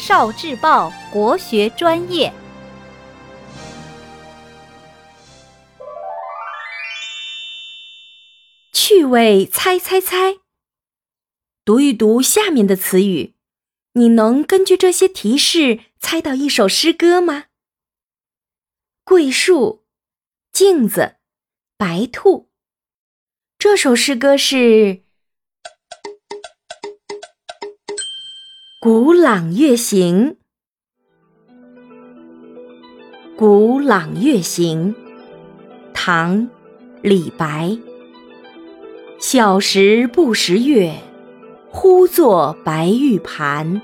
少智报国学专业，趣味猜猜猜，读一读下面的词语，你能根据这些提示猜到一首诗歌吗？桂树、镜子、白兔，这首诗歌是《古朗月行》。《古朗月行》，唐·李白。小时不识月，呼作白玉盘。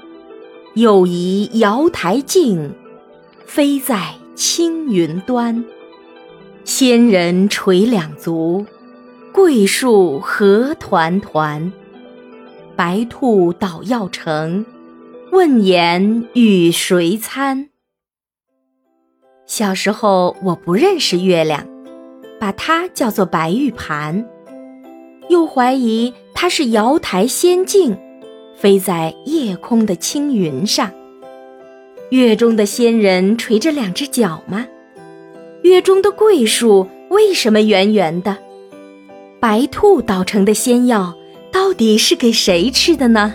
又疑瑶台镜，飞在青云端。仙人垂两足，桂树何团团。白兔捣药成，问言与谁餐？小时候我不认识月亮，把它叫做白玉盘。又怀疑它是瑶台仙境，飞在夜空的青云上。月中的仙人垂着两只脚吗？月中的桂树为什么圆圆的？白兔捣成的仙药到底是给谁吃的呢？